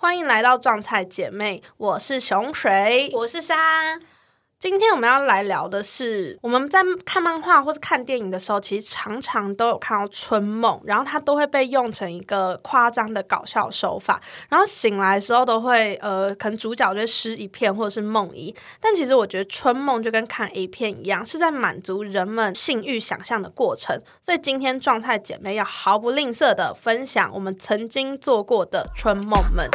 欢迎来到撞菜姐妹，我是熊水，我是沙。今天我们要来聊的是，我们在看漫画或是看电影的时候，其实常常都有看到春梦，然后它都会被用成一个夸张的搞笑手法，然后醒来的时候都会呃，可能主角就会失一片或者是梦遗。但其实我觉得春梦就跟看 A 片一样，是在满足人们性欲想象的过程。所以今天状态姐妹要毫不吝啬的分享我们曾经做过的春梦们。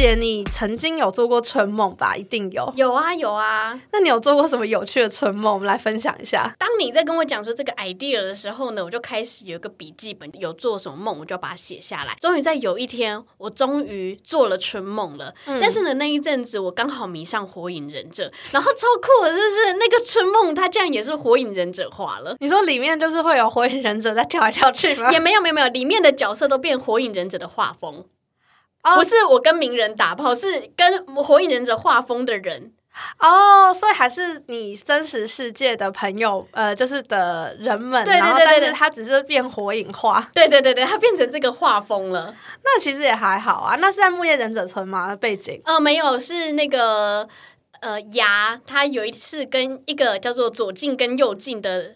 姐，你曾经有做过春梦吧？一定有。有啊，有啊。那你有做过什么有趣的春梦？我们来分享一下。当你在跟我讲说这个 idea 的时候呢，我就开始有一个笔记本，有做什么梦，我就要把它写下来。终于在有一天，我终于做了春梦了。但是呢，那一阵子我刚好迷上火影忍者，然后超酷的就是那个春梦，它竟然也是火影忍者化了。你说里面就是会有火影忍者在跳来跳去吗？也没有，没有，没有，里面的角色都变火影忍者的画风。不是我跟名人打炮，是跟火影忍者画风的人哦，所以还是你真实世界的朋友，呃，就是的人们，对对对，但是他只是变火影化，对对对对，他变成这个画风了，那其实也还好啊，那是在木叶忍者村吗？背景？呃，没有，是那个。呃，牙他有一次跟一个叫做左近跟右近的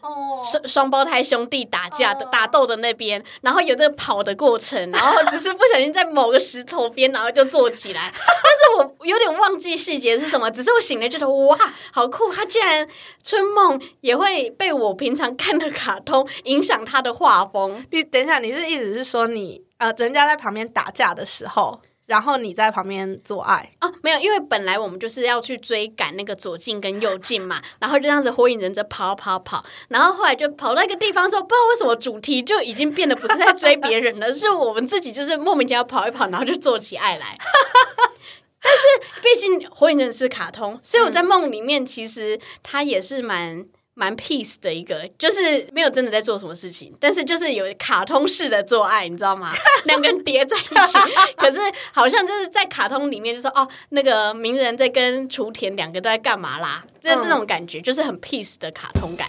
双双胞胎兄弟打架的打斗的那边，然后有这个跑的过程，然后只是不小心在某个石头边，然后就坐起来。但是我有点忘记细节是什么，只是我醒来觉得哇，好酷！他竟然春梦也会被我平常看的卡通影响他的画风。你等一下，你是意思是说你呃，人家在旁边打架的时候？然后你在旁边做爱哦，没有，因为本来我们就是要去追赶那个左近跟右近嘛，然后就这样子火影忍者跑跑跑，然后后来就跑到一个地方之后，不知道为什么主题就已经变得不是在追别人了，是我们自己就是莫名其妙跑一跑，然后就做起爱来。但是毕竟火影忍者是卡通，所以我在梦里面其实他也是蛮。蛮 peace 的一个，就是没有真的在做什么事情，但是就是有卡通式的做爱，你知道吗？两个人叠在一起，可是好像就是在卡通里面，就说哦，那个鸣人在跟雏田两个都在干嘛啦？就是那种感觉就是很 peace 的卡通感。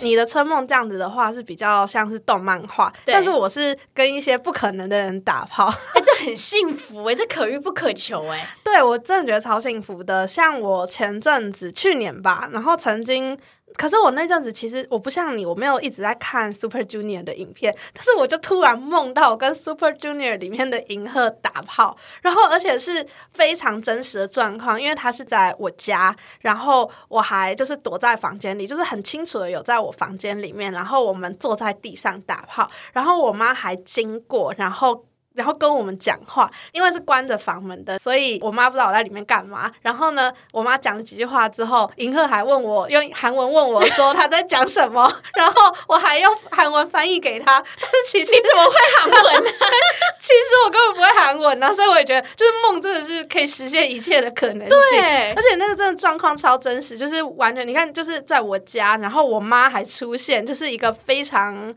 你的春梦这样子的话是比较像是动漫画，但是我是跟一些不可能的人打炮，哎，这很幸福哎，这可遇不可求哎，对我真的觉得超幸福的。像我前阵子去年吧，然后曾经。可是我那阵子其实我不像你，我没有一直在看 Super Junior 的影片，但是我就突然梦到我跟 Super Junior 里面的银赫打炮，然后而且是非常真实的状况，因为他是在我家，然后我还就是躲在房间里，就是很清楚的有在我房间里面，然后我们坐在地上打炮，然后我妈还经过，然后。然后跟我们讲话，因为是关着房门的，所以我妈不知道我在里面干嘛。然后呢，我妈讲了几句话之后，银赫还问我用韩文问我说他在讲什么，然后我还用韩文翻译给他。但是其实你怎么会韩文呢？其实我根本不会韩文啊，所以我也觉得，就是梦真的是可以实现一切的可能性。对，而且那个真的状况超真实，就是完全你看，就是在我家，然后我妈还出现，就是一个非常。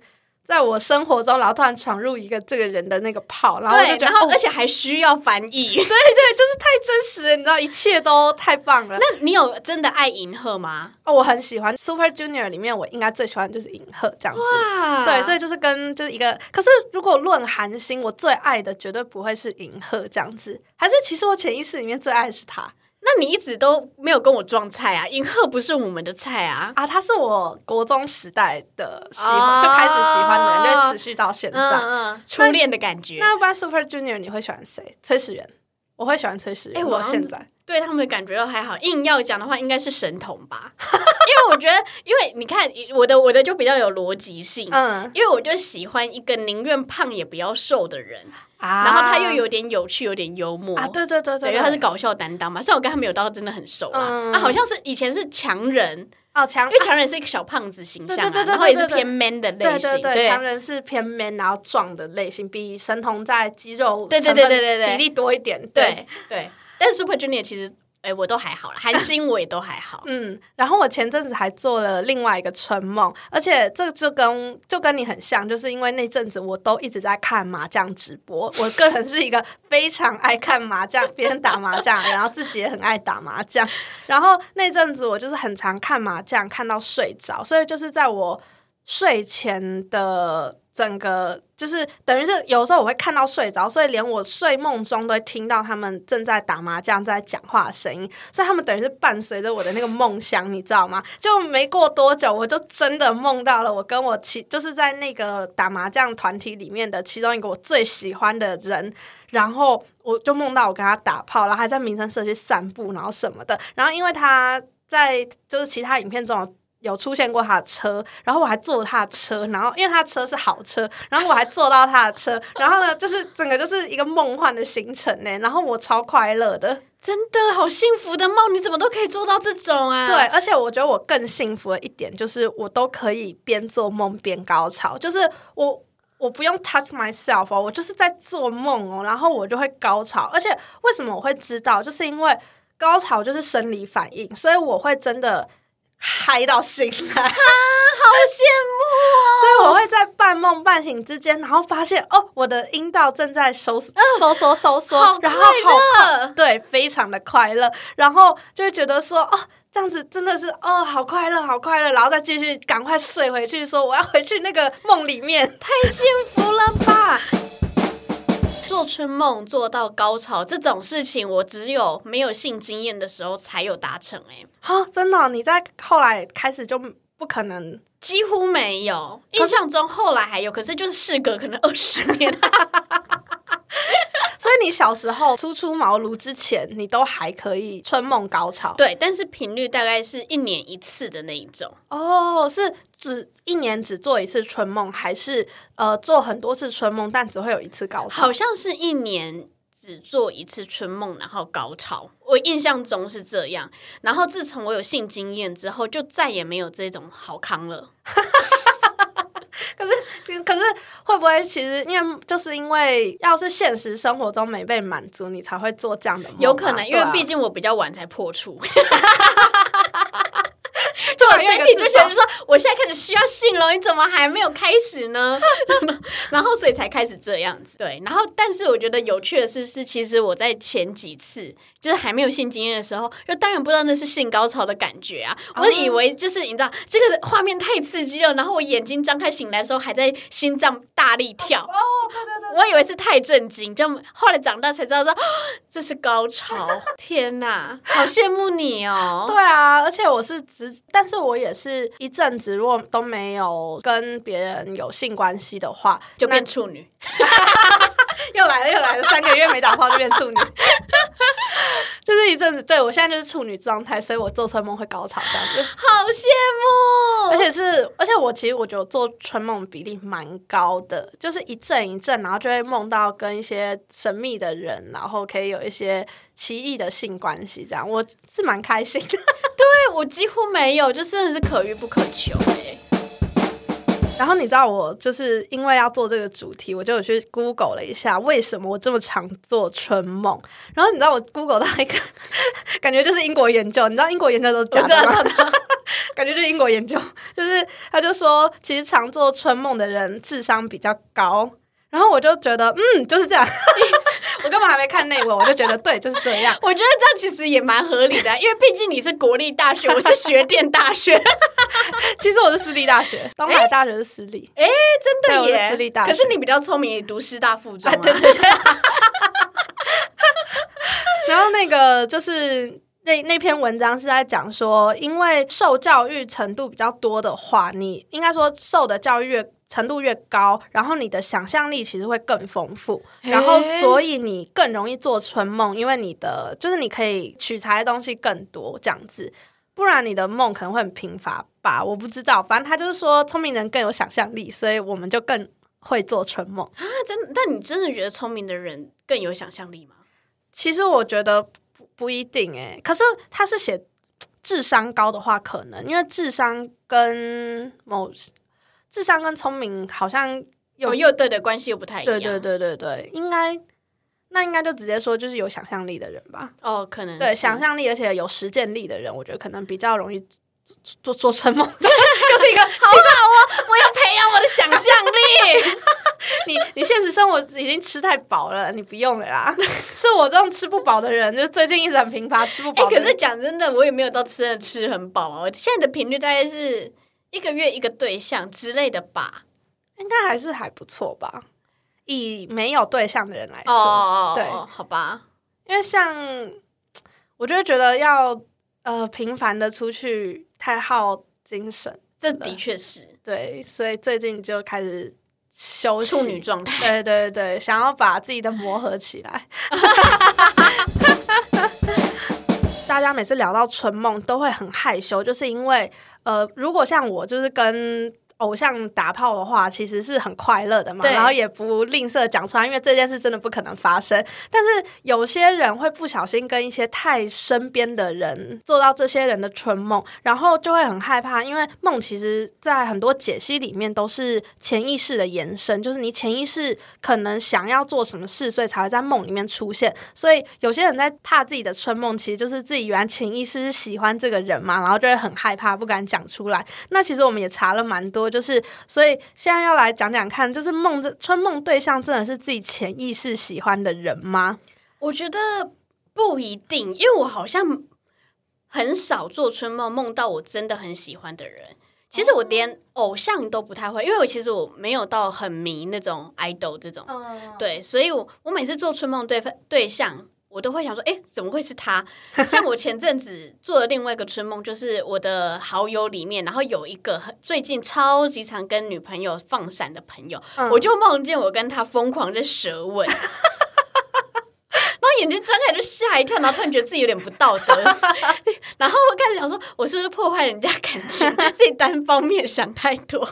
在我生活中，然后突然闯入一个这个人的那个泡，然后对，然后而且还需要翻译，对对，就是太真实了，你知道，一切都太棒了。那你有真的爱银赫吗？哦，我很喜欢 Super Junior 里面，我应该最喜欢就是银赫这样子。哇，对，所以就是跟就是一个，可是如果论韩星，我最爱的绝对不会是银赫这样子，还是其实我潜意识里面最爱的是他。那你一直都没有跟我撞菜啊？银赫不是我们的菜啊！啊，他是我国中时代的喜欢，就开始喜欢的人，就持续到现在，初恋的感觉。那一般 Super Junior 你会喜欢谁？崔始源，我会喜欢崔始源。哎，我现在对他们的感觉都还好。硬要讲的话，应该是神童吧？因为我觉得，因为你看我的我的就比较有逻辑性。嗯，因为我就喜欢一个宁愿胖也不要瘦的人。然后他又有点有趣，有点幽默啊！对对对对，因为他是搞笑担当嘛。虽然我跟他没有到真的很熟啦，啊，好像是以前是强人哦，强，因为强人是一个小胖子形象啊，然后也是偏 man 的类型。对，强人是偏 man 然后壮的类型，比神童在肌肉对对对对对比例多一点。对对，但是 Super Junior 其实哎、我都还好啦，韩星我也都还好。嗯，然后我前阵子还做了另外一个春梦，而且这就跟就跟你很像，就是因为那阵子我都一直在看麻将直播，我个人是一个非常爱看麻将，别人打麻将，然后自己也很爱打麻将，然后那阵子我就是很常看麻将，看到睡着，所以就是在我睡前的整个就是等于是有时候我会看到睡着，所以连我睡梦中都会听到他们正在打麻将、在讲话的声音，所以他们等于是伴随着我的那个梦乡，你知道吗？就没过多久，我就真的梦到了我跟我其就是在那个打麻将团体里面的其中一个我最喜欢的人。然后我就梦到我跟他打炮，然后还在民生社区散步，然后什么的。然后因为他在就是其他影片中有有出现过他的车，然后我还坐他的车，然后因为他的车是好车，然后我还坐到他的车，然后呢，就是整个就是一个梦幻的行程呢，然后我超快乐的，真的好幸福的梦，你怎么都可以做到这种啊？对，，而且我觉得我更幸福的一点就是我都可以边做梦边高潮，就是我。我不用 touch myself 哦，我就是在做梦哦，然后我就会高潮。而且为什么我会知道？就是因为高潮就是生理反应，所以我会真的嗨到醒来啊。好羡慕哦所以我会在半梦半醒之间，然后发现哦，我的阴道正在收收缩收缩，然后好乐对，非常的快乐，然后就会觉得说哦。这样子真的是哦，好快乐，好快乐，然后再继续赶快睡回去，说我要回去那个梦里面。太幸福了吧！做春梦做到高潮这种事情，我只有没有性经验的时候才有达成、欸，哈，真的哦、你在后来开始就不可能几乎没有。印象中后来还有，可是就是事隔可能二十年。所以你小时候初出茅庐之前，你都还可以春梦高潮。对，但是频率大概是一年一次的那一种。哦，是只一年只做一次春梦，还是呃做很多次春梦，但只会有一次高潮？好像是一年只做一次春梦，然后高潮。我印象中是这样。然后自从我有性经验之后，就再也没有这种好康了。可是会不会其实因为就是因为要是现实生活中没被满足，你才会做这样的梦啊？有可能，因为毕竟我比较晚才破处。身体就觉得说，我现在开始需要性了，你怎么还没有开始呢？然后所以才开始这样子。对，然后但是我觉得有趣的是，是其实我在前几次就是还没有性经验的时候，就当然不知道那是性高潮的感觉啊，我以为就是你知道这个画面太刺激了，然后我眼睛张开醒来的时候还在心脏大力跳。哦，对对对，我以为是太震惊，就后来长大才知道说 这是高潮。天哪，好羡慕你哦！对啊，而且我是只，但是我也是一阵子，如果都没有跟别人有性关系的话，就变处女。又来了又来了，三个月没打炮就变处女，就是一阵子。对我现在就是处女状态，所以我做春梦会高潮这样子。好羡慕，而且是，而且我其实我觉得做春梦比例蛮高的，就是一阵一阵，然后就会梦到跟一些神秘的人，然后可以有一些奇异的性关系，这样我是蛮开心的。对我几乎没有，就真的是可遇不可求哎、然后你知道我就是因为要做这个主题，我就有去 Google 了一下为什么我这么常做春梦。然后你知道我 Google 到一个 感觉就是英国研究，你知道英国研究都是假的吗？感觉就是英国研究，就是他就说，其实常做春梦的人智商比较高。然后我就觉得，嗯，就是这样。我根本还没看内文，我就觉得对，就是这样。我觉得这样其实也蛮合理的，因为毕竟你是国立大学，我是学电大学，其实我是私立大学，东海大学是私立。真的耶。私立大学可是你比较聪明，也读师大附中、啊啊，对对对。然后那个就是那那篇文章是在讲说，因为受教育程度比较多的话，你应该说受的教育越程度越高，然后你的想象力其实会更丰富，然后所以你更容易做春梦，因为你的就是你可以取材的东西更多，这样子。不然你的梦可能会很贫乏吧，我不知道。反正他就是说，聪明人更有想象力，所以我们就更会做春梦。啊，真的？但你真的觉得聪明的人更有想象力吗？其实我觉得不不一定诶、可是他是写智商高的话，可能因为智商跟某智商跟聪明好像有、有又对的关系又不太一样。对对对对对，应该那应该就直接说就是有想象力的人吧。哦，可能对，想象力而且有实践力的人，我觉得可能比较容易做做做春梦，就是一个好好哦，我要培养我的想象力。你你现实生活已经吃太饱了，你不用了啦。是我这种吃不饱的人，就最近一直很频繁吃不哎、饱。可是讲真的，我也没有到吃的吃很饱啊。我现在的频率大概是一个月一个对象之类的吧。应该还是还不错吧。以没有对象的人来说，哦，对好吧。因为像我就会觉得要呃频繁的出去太耗精神，这的确是对，所以最近就开始休息处女状态。对对对，想要把自己的磨合起来。大家每次聊到春梦都会很害羞，就是因为呃，如果像我就是跟偶像打炮的话，其实是很快乐的嘛，然后也不吝啬讲出来，因为这件事真的不可能发生。但是有些人会不小心跟一些太身边的人做到这些人的春梦，然后就会很害怕，因为梦其实在很多解析里面都是潜意识的延伸，就是你潜意识可能想要做什么事，所以才会在梦里面出现。所以有些人在怕自己的春梦，其实就是自己原来潜意识是喜欢这个人嘛，然后就会很害怕，不敢讲出来。那其实我们也查了蛮多，就是所以现在要来讲讲看，就是梦这春梦对象真的是自己潜意识喜欢的人吗？我觉得不一定，因为我好像很少做春梦梦到我真的很喜欢的人。其实我连偶像都不太会，因为我其实我没有到很迷那种 idol 这种，嗯，对，所以我我每次做春梦对对象，我都会想说，哎，怎么会是他？像我前阵子做的另外一个春梦，就是我的好友里面，然后有一个很最近超级常跟女朋友放闪的朋友，嗯我就梦见我跟他疯狂的舌吻。眼睛睁开就吓一跳，然后突然觉得自己有点不道德，然后我开始想说，我是不是破坏人家感情，自己单方面想太多？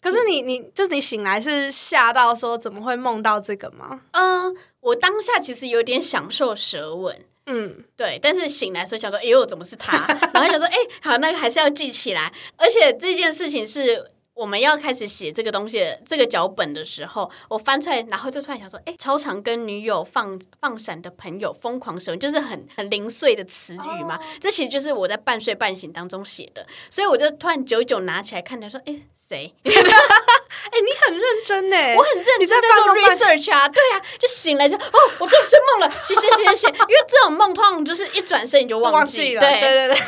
可是你你就是你醒来是吓到说怎么会梦到这个吗？嗯，我当下其实有点享受舌吻，嗯，对，但是醒来的时候想说，哎呦，怎么是他？然后想说，哎、好，那个还是要记起来。而且这件事情是我们要开始写这个东西的这个脚本的时候，我翻出来，然后就突然想说，哎、超常跟女友放放闪的朋友疯狂使用，就是很很零碎的词语嘛。这其实就是我在半睡半醒当中写的，所以我就突然久久拿起来看，他说，哎、谁？哎、你很认真呢，我很认真在做 research 啊，对啊，就醒来就哦，我做春梦了，谢谢谢谢谢，因为这种梦通常就是一转身你就忘记，记了，对。对对对。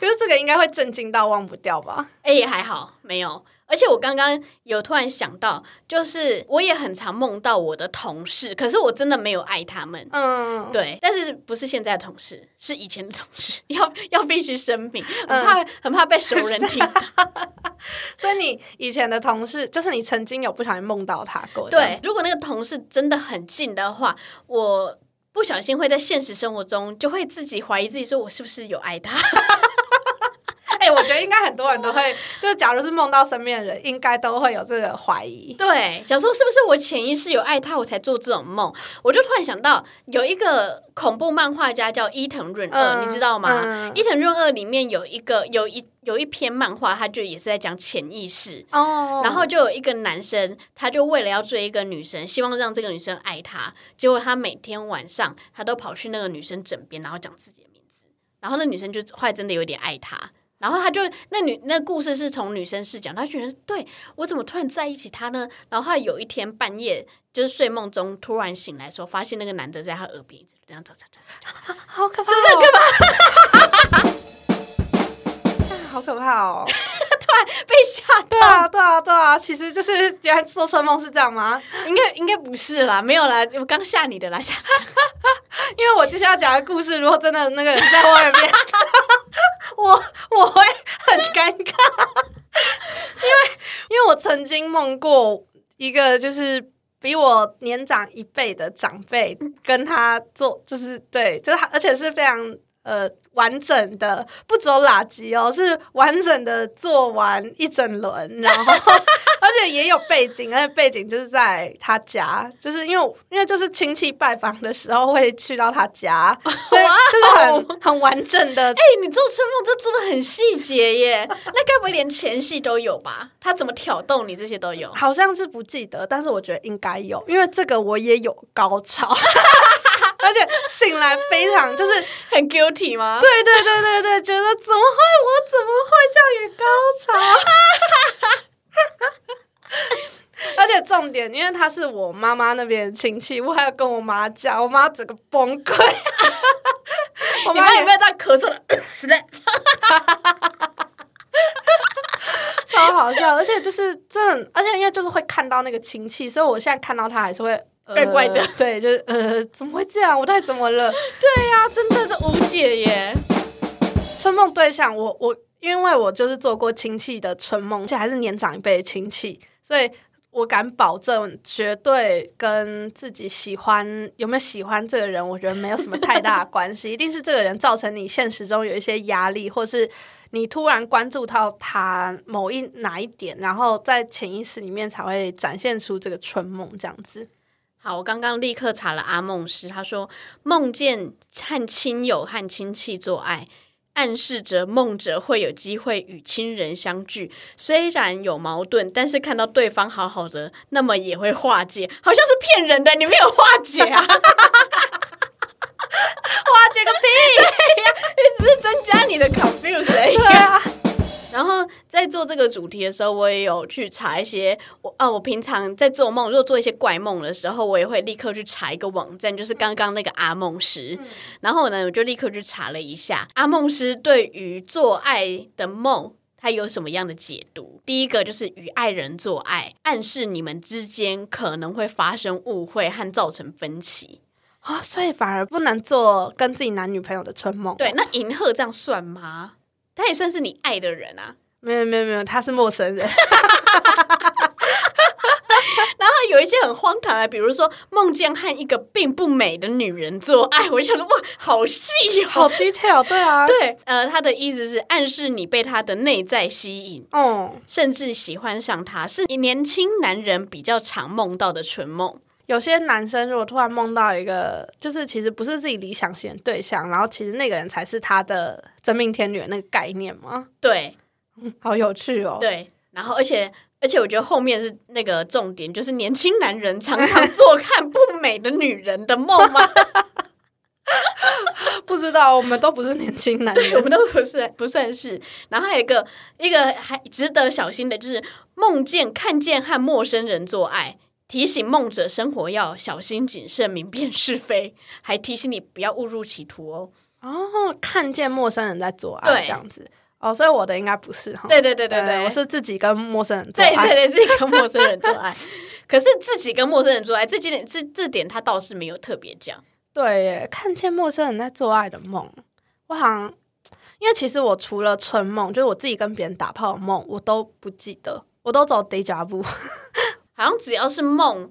可是这个应该会震惊到忘不掉吧？哎、也还好，没有。而且我刚刚有突然想到，就是我也很常梦到我的同事，可是我真的没有爱他们。嗯，对，但是不是现在的同事，是以前的同事，要要必须声明，很嗯怕、很怕被熟人听到。所以你以前的同事，就是你曾经有不小心梦到他过，对，如果那个同事真的很近的话，我不小心会在现实生活中就会自己怀疑自己，说我是不是有爱他？哎、我觉得应该很多人都会，就是假如是梦到身边的人，应该都会有这个怀疑。对，想说是不是我潜意识有爱他，我才做这种梦？我就突然想到，有一个恐怖漫画家叫伊藤润二，嗯你知道吗？嗯伊藤润二里面有一个有一有一篇漫画，他就也是在讲潜意识。哦然后就有一个男生，他就为了要追一个女生，希望让这个女生爱他，结果他每天晚上他都跑去那个女生枕边，然后讲自己的名字，然后那女生就后来真的有点爱他。然后他就那女那故事是从女生视角，他觉得对我怎么突然在一起他呢？然后后来有一天半夜就是睡梦中突然醒来的时候，发现那个男的在他耳边一直这样走走走走，好可怕、哦，是不是可怕？好可怕哦！突然被吓对啊，对啊，对啊，其实就是原来做春梦是这样吗？应该应该不是啦，没有啦，我刚吓你的啦，吓 因为我接下来要讲的故事，如果真的那个人在我耳边，我我会很尴尬，因为因为我曾梦过一个就是比我年长一辈的长辈跟他做，就是对，就是他，而且是非常呃完整的，不走垃圾哦，是完整的做完一整轮，然后 而且也有背景，而且背景就是在他家，就是因为因为就是亲戚拜访的时候会去到他家，所以就是很很完整的。哎、你做春梦这做的很细节耶，那该不会连前戏都有吧？他怎么挑逗你这些都有？好像是不记得，但是我觉得应该有，因为这个我也有高潮，而且醒来非常就是很 guilty 吗？对对对对对，觉得怎么会我怎么会这样也高潮？而且重点，因为他是我妈妈那边的亲戚，我还要跟我妈讲，我妈整个崩溃。我妈有没有在咳嗽了！超好笑，而且就是真的，而且因为就是会看到那个亲戚，所以我现在看到他还是会。呃怪怪的对，就是呃，怎么会这样？我到底怎么了？对呀、真的是无解耶。春梦对象，我我因为我就是做过亲戚的春梦，而且还是年长一辈的亲戚，所以我敢保证，绝对跟自己喜欢有没有喜欢这个人，我觉得没有什么太大的关系，一定是这个人造成你现实中有一些压力，或是你突然关注到他某一哪一点，然后在潜意识里面才会展现出这个春梦这样子。好，我刚刚立刻查了阿梦师，他说梦见和亲友和亲戚做爱，暗示着梦者会有机会与亲人相聚。虽然有矛盾，但是看到对方好好的，那么也会化解。好像是骗人的，你没有化解啊！化解个屁！你只是增加你的 confuse 而已。对啊，然后在做这个主题的时候，我也有去查一些我啊，我平常在做梦，如果做一些怪梦的时候，我也会立刻去查一个网站，就是刚刚那个阿梦师。然后呢，我就立刻去查了一下阿梦师对于做爱的梦。他有什么样的解读？第一个就是与爱人做爱，暗示你们之间可能会发生误会和造成分歧。啊，所以反而不能做跟自己男女朋友的春梦。对，那银赫这样算吗？他也算是你爱的人啊。没有没有没有，他是陌生人。然后有一些很荒唐的，比如说梦见和一个并不美的女人做爱，我就想说哇，好细好哦。detail，对啊，对，呃，他的意思是暗示你被他的内在吸引，哦、甚至喜欢上他，是你年轻男人比较常梦到的春梦。有些男生如果突然梦到一个，就是其实不是自己理想型的对象，然后其实那个人才是他的真命天女的那个概念吗？对好有趣哦。对，然后而且。而且我觉得后面是那个重点，就是年轻男人常常做看不美的女人的梦吗？不知道，我们都不是年轻男人，我人。们都不是不算是。然后还有一个一个还值得小心的，就是梦见看见和陌生人做爱，提醒梦者生活要小心谨慎，明辨是非，还提醒你不要误入歧途哦。哦，看见陌生人在做爱对这样子。哦，所以我的应该不是哈。对对对对对，呃我是自己跟陌生人做爱。对对对，自己跟陌生人做爱。可是自己跟陌生人做爱，这点这这点他倒是没有特别讲。对耶，看见陌生人在做爱的梦，我好像，因为其实我除了春梦，就是我自己跟别人打炮的梦，我都不记得，我都走 deja vu。好像只要是梦，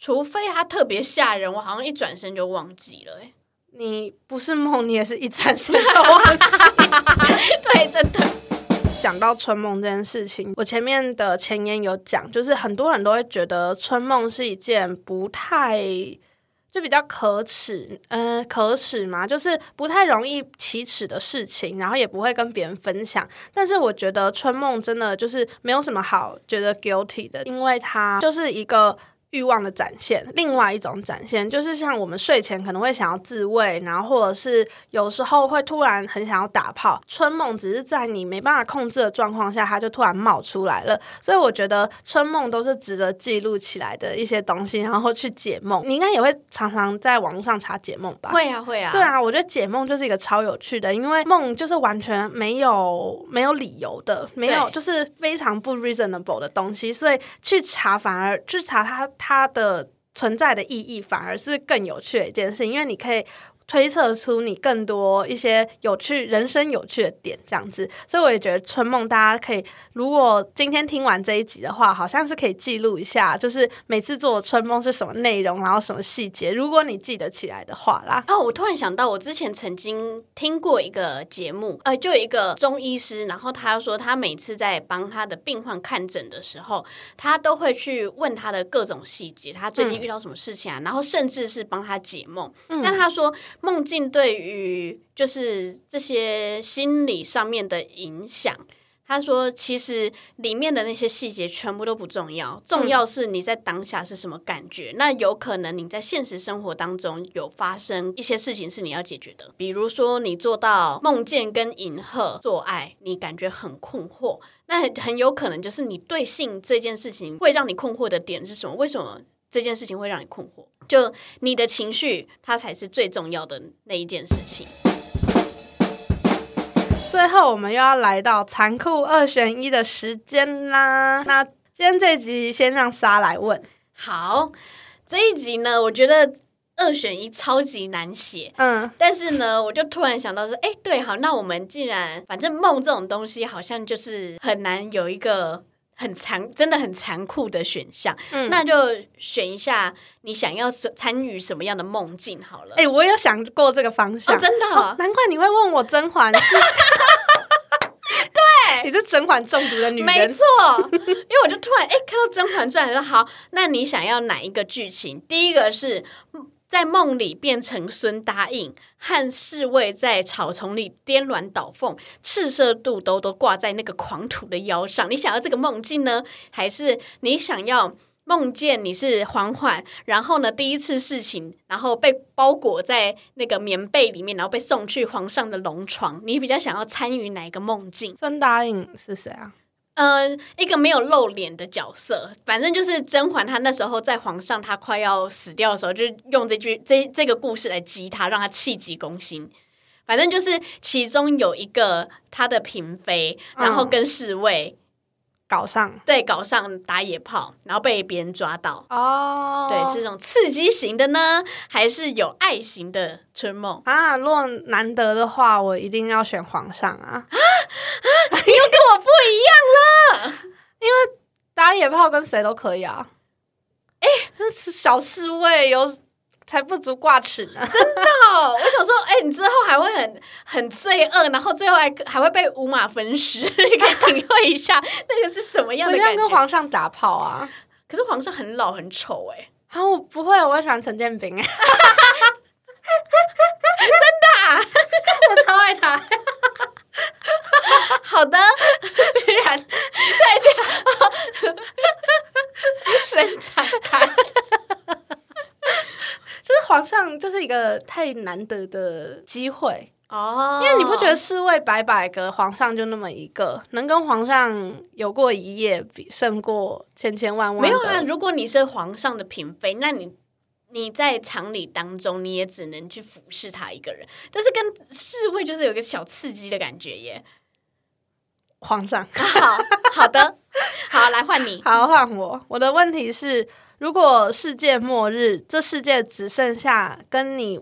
除非它特别吓人，我好像一转身就忘记了、欸。你不是梦，你也是一转身就忘记。对，真的。讲到春梦这件事情，我前面的前言有讲，就是很多人都会觉得春梦是一件不太。就比较可耻，嗯、可耻嘛，就是不太容易启齿的事情，然后也不会跟别人分享。但是我觉得春梦真的就是没有什么好觉得 guilty 的，因为它就是一个欲望的展现，另外一种展现就是像我们睡前可能会想要自慰，然后或者是有时候会突然很想要打炮，春梦只是在你没办法控制的状况下，它就突然冒出来了。所以我觉得春梦都是值得记录起来的一些东西，然后去解梦。你应该也会常常在网络上查解梦吧？会啊，会啊，对，啊，我觉得解梦就是一个超有趣的，因为梦就是完全没有没有理由的，没有就是非常不 reasonable 的东西，所以去查反而去查它它的存在的意义，反而是更有趣的一件事，因为你可以推测出你更多一些有趣、人生有趣的点，这样子。所以我也觉得春梦大家可以，如果今天听完这一集的话，好像是可以记录一下，就是每次做春梦是什么内容，然后什么细节，如果你记得起来的话啦。哦，我突然想到，我之前曾经听过一个节目，呃，就有一个中医师，然后他说他每次在帮他的病患看诊的时候，他都会去问他的各种细节，他最近遇到什么事情啊，然后甚至是帮他解梦。但他说梦境对于就是这些心理上面的影响。他说：“其实里面的那些细节全部都不重要，重要是你在当下是什么感觉。那有可能你在现实生活当中有发生一些事情是你要解决的，比如说你做到梦见跟银赫做爱，你感觉很困惑，那很有可能就是你对性这件事情会让你困惑的点是什么？为什么这件事情会让你困惑？就你的情绪，它才是最重要的那一件事情。”最后，我们又要来到残酷二选一的时间啦。那今天这集先让莎来问。好，这一集呢，我觉得二选一超级难写。嗯，但是呢，我就突然想到说，哎，对，好，那我们既然反正梦这种东西，好像就是很难有一个很残，真的很残酷的选项。嗯，那就选一下你想要参与什么样的梦境好了。哎，我有想过这个方向，真的，难怪你会问我甄嬛。对，你是甄嬛中毒的女人，没错。因为我就突然哎看到《甄嬛传》，说好，那你想要哪一个剧情？第一个是在梦里变成孙答应，和侍卫在草丛里颠鸾倒凤，赤色肚兜都挂在那个狂徒的腰上。你想要这个梦境呢，还是你想要？梦见你是嬛嬛，然后呢，第一次事情，然后被包裹在那个棉被里面，然后被送去皇上的龙床。你比较想要参与哪一个梦境？孙答应是谁啊？嗯，一个没有露脸的角色，反正就是甄嬛。她那时候在皇上她快要死掉的时候，就用这句这这个故事来激他，让他气急攻心。反正就是其中有一个他的嫔妃，然后跟侍卫。搞上对，搞上打野炮，然后被别人抓到哦。对，是这种刺激型的呢，还是有爱型的春梦啊？如果难得的话，我一定要选皇上啊！啊啊！你又跟我不一样了，因为打野炮跟谁都可以啊。哎，这是小侍卫有。才不足挂齿呢！真的，我想说，哎，你之后还会很很罪恶，然后最后还还会被五马分尸，你可以体会一下那个是什么样的感觉？跟皇上打炮啊！可是皇上很老很丑哎！啊，我不会，我喜欢陈建斌哎！真的，我超爱他。好的，居然再见，伸展开。就是皇上就是一个太难得的机会哦，因为你不觉得侍卫百百个，皇上就那么一个，能跟皇上有过一夜，比胜过千千万万。没有啊，如果你是皇上的嫔妃，那你你在常理当中，你也只能去服侍他一个人。但是跟侍卫就是有个小刺激的感觉耶。皇上，好好的，好来换你，好换我。我的问题是。如果世界末日，这世界只剩下跟你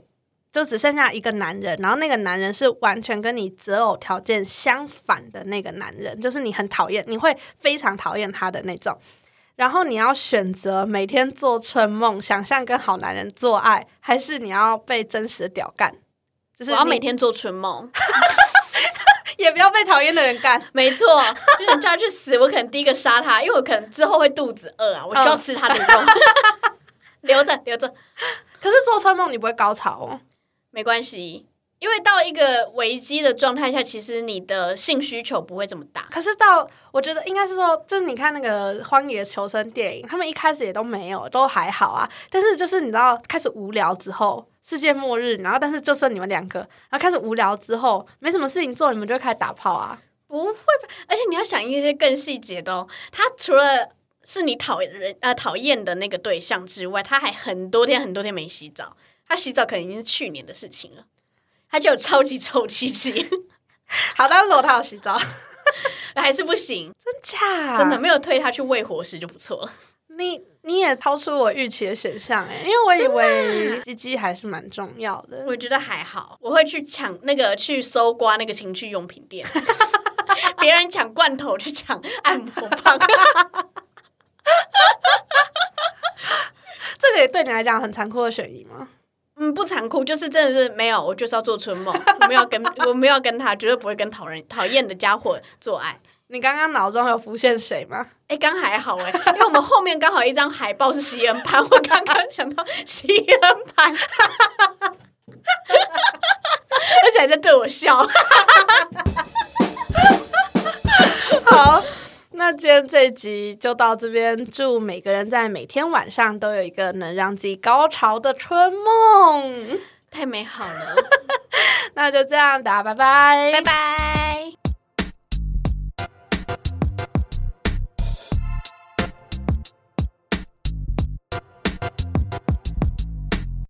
就只剩下一个男人，然后那个男人是完全跟你择偶条件相反的那个男人，就是你很讨厌，你会非常讨厌他的那种。然后你要选择每天做春梦，想象跟好男人做爱，还是你要被真实的屌干？就是我要每天做春梦。也不要被讨厌的人干，没错，就叫他去死。我可能第一个杀他，因为我可能之后会肚子饿啊，我需要吃他的肉。留着，留着。可是做春梦你不会高潮哦，没关系，因为到一个危机的状态下，其实你的性需求不会这么大。可是到我觉得应该是说，就是你看那个荒野求生电影，他们一开始也都没有，都还好啊。但是就是你知道，开始无聊之后。世界末日，然后但是就剩你们两个，然后开始无聊之后，没什么事情做，你们就开始打炮啊？不会吧？而且你要想一些更细节的哦。他除了是你讨人呃讨厌的那个对象之外，他还很多天很多天没洗澡。他洗澡可能已经是去年的事情了，他就有超级臭气气。好的，如果他有洗澡，还是不行，真假？真的没有推他去喂活食就不错了。你你也超出我预期的选项哎，因为我以为鸡鸡还是蛮重要的。我觉得还好，我会去抢那个去搜刮那个情趣用品店，别人抢罐头去抢按摩棒。这个也对你来讲很残酷的选一吗？嗯，不残酷，就是真的是没有，我就是要做春梦，我没有跟我没有跟他，绝对不会跟讨人讨厌的家伙做爱。你刚刚脑中有浮现谁吗？哎，刚还好哎，因为我们后面刚好一张海报是西恩潘，我刚刚想到西恩潘，而且还在对我笑。好。那今天这集就到这边，祝每个人在每天晚上都有一个能让自己高潮的春梦，太美好了。那就这样，大家拜拜，拜拜。